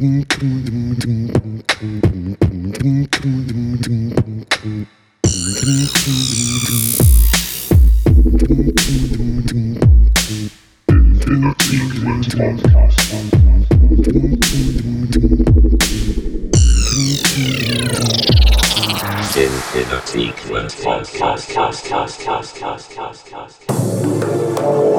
Infinity Podcast. infinite,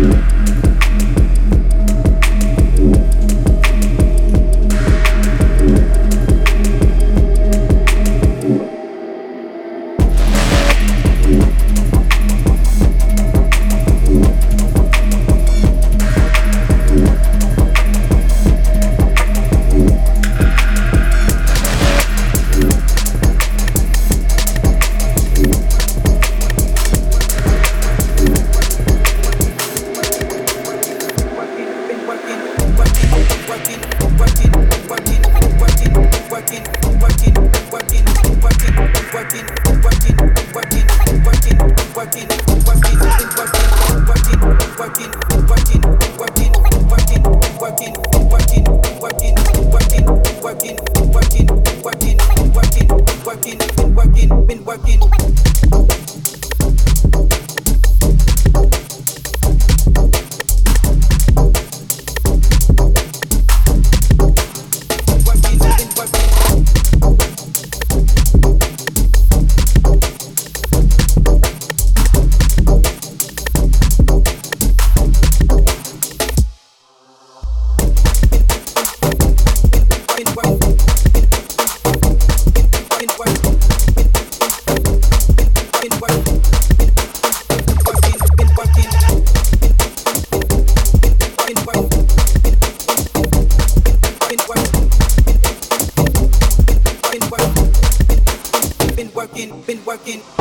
Thank you. working.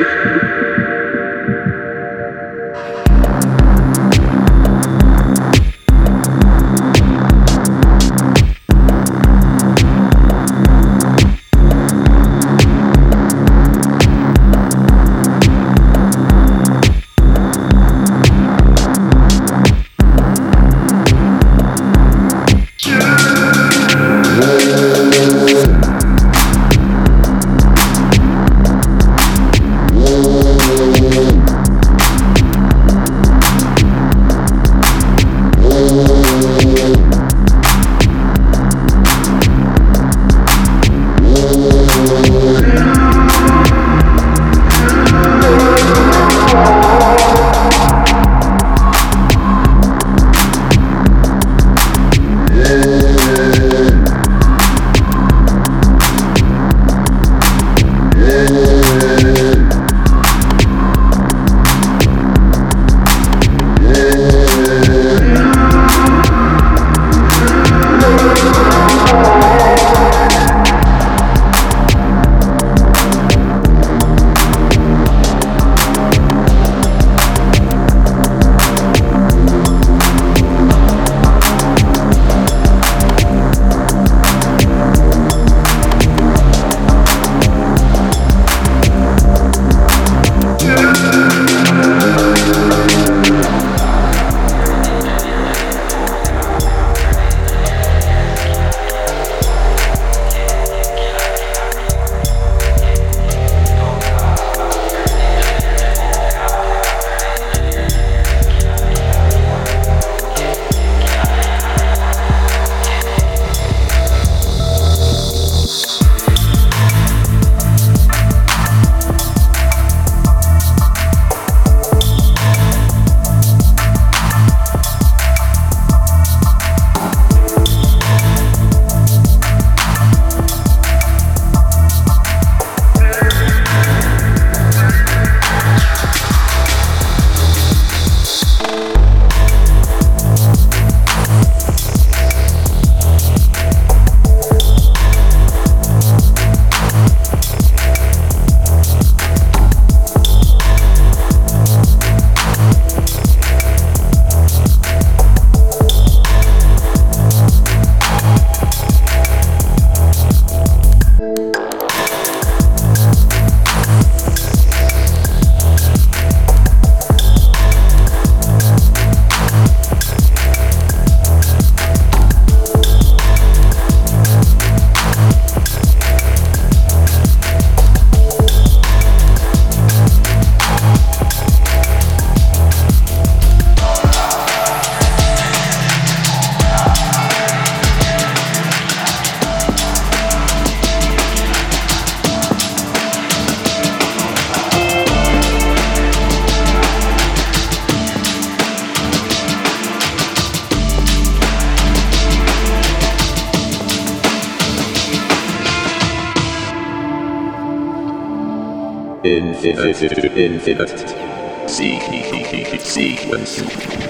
Christ. Infinite, sequence.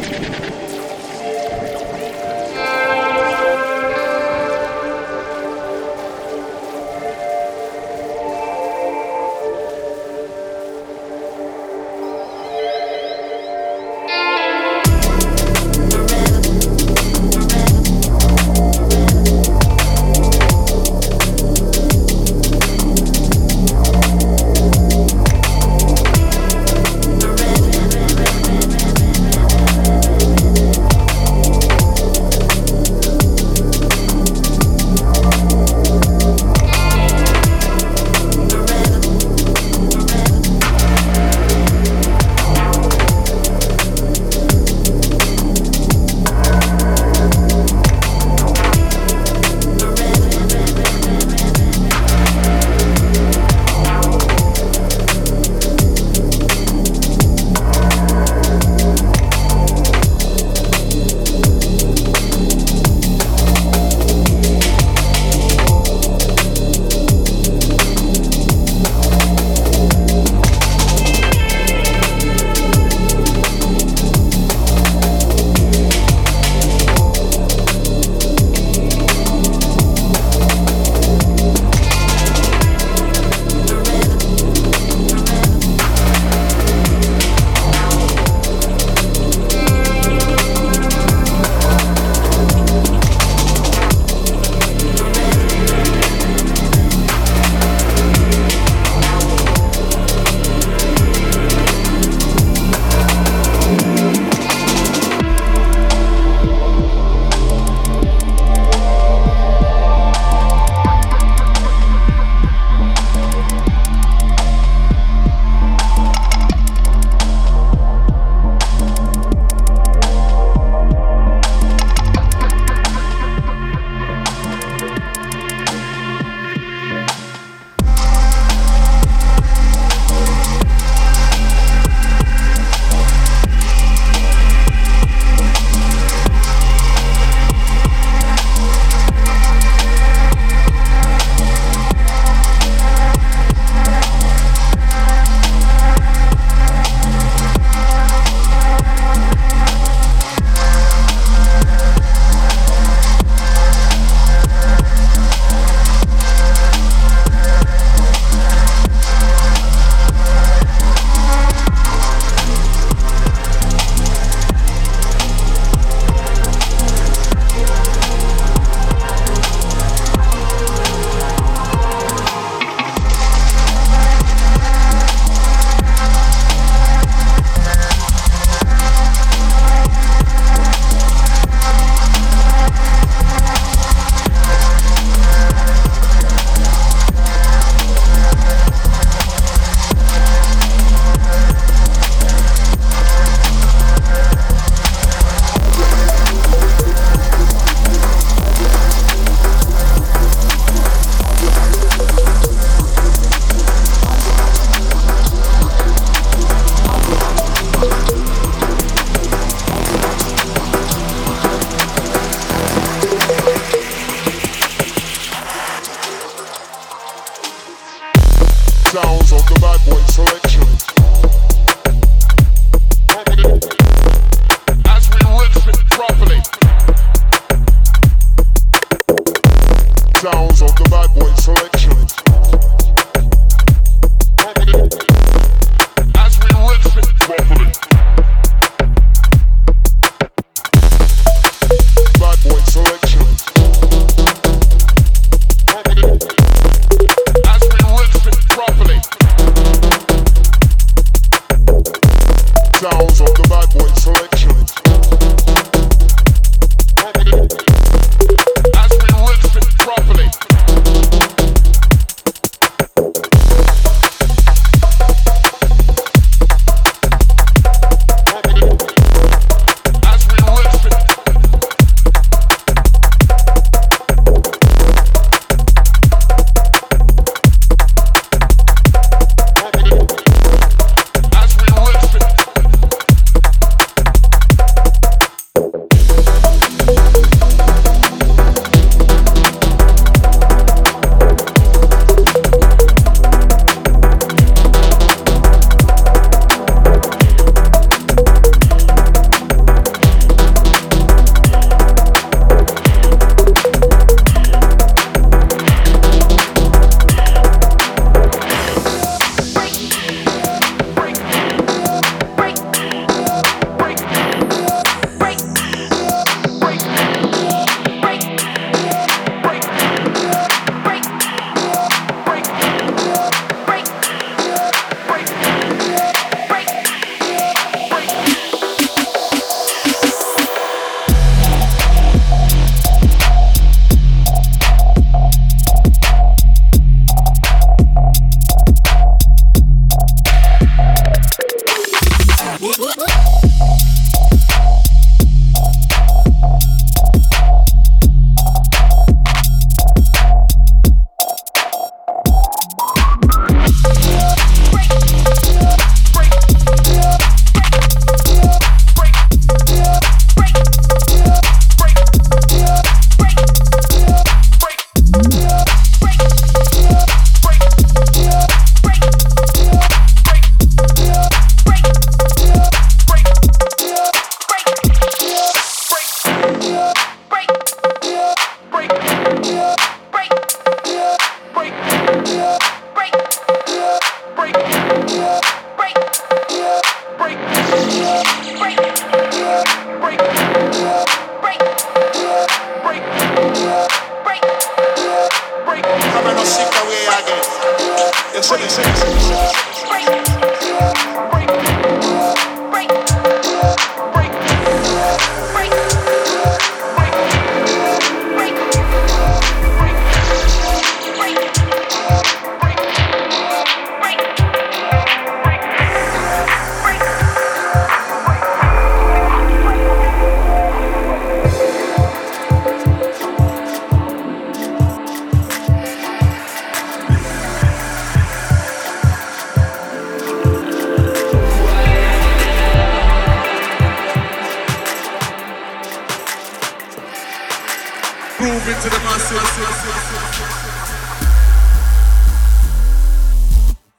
the masses.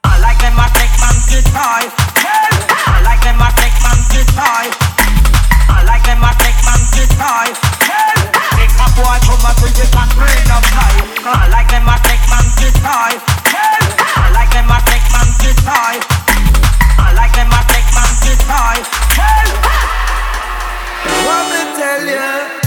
I like them, I take. I like them, I take. I like them, I take. Take a boy, it and. I like them, I take man good. I like them, I take. I like them, I take me tell you.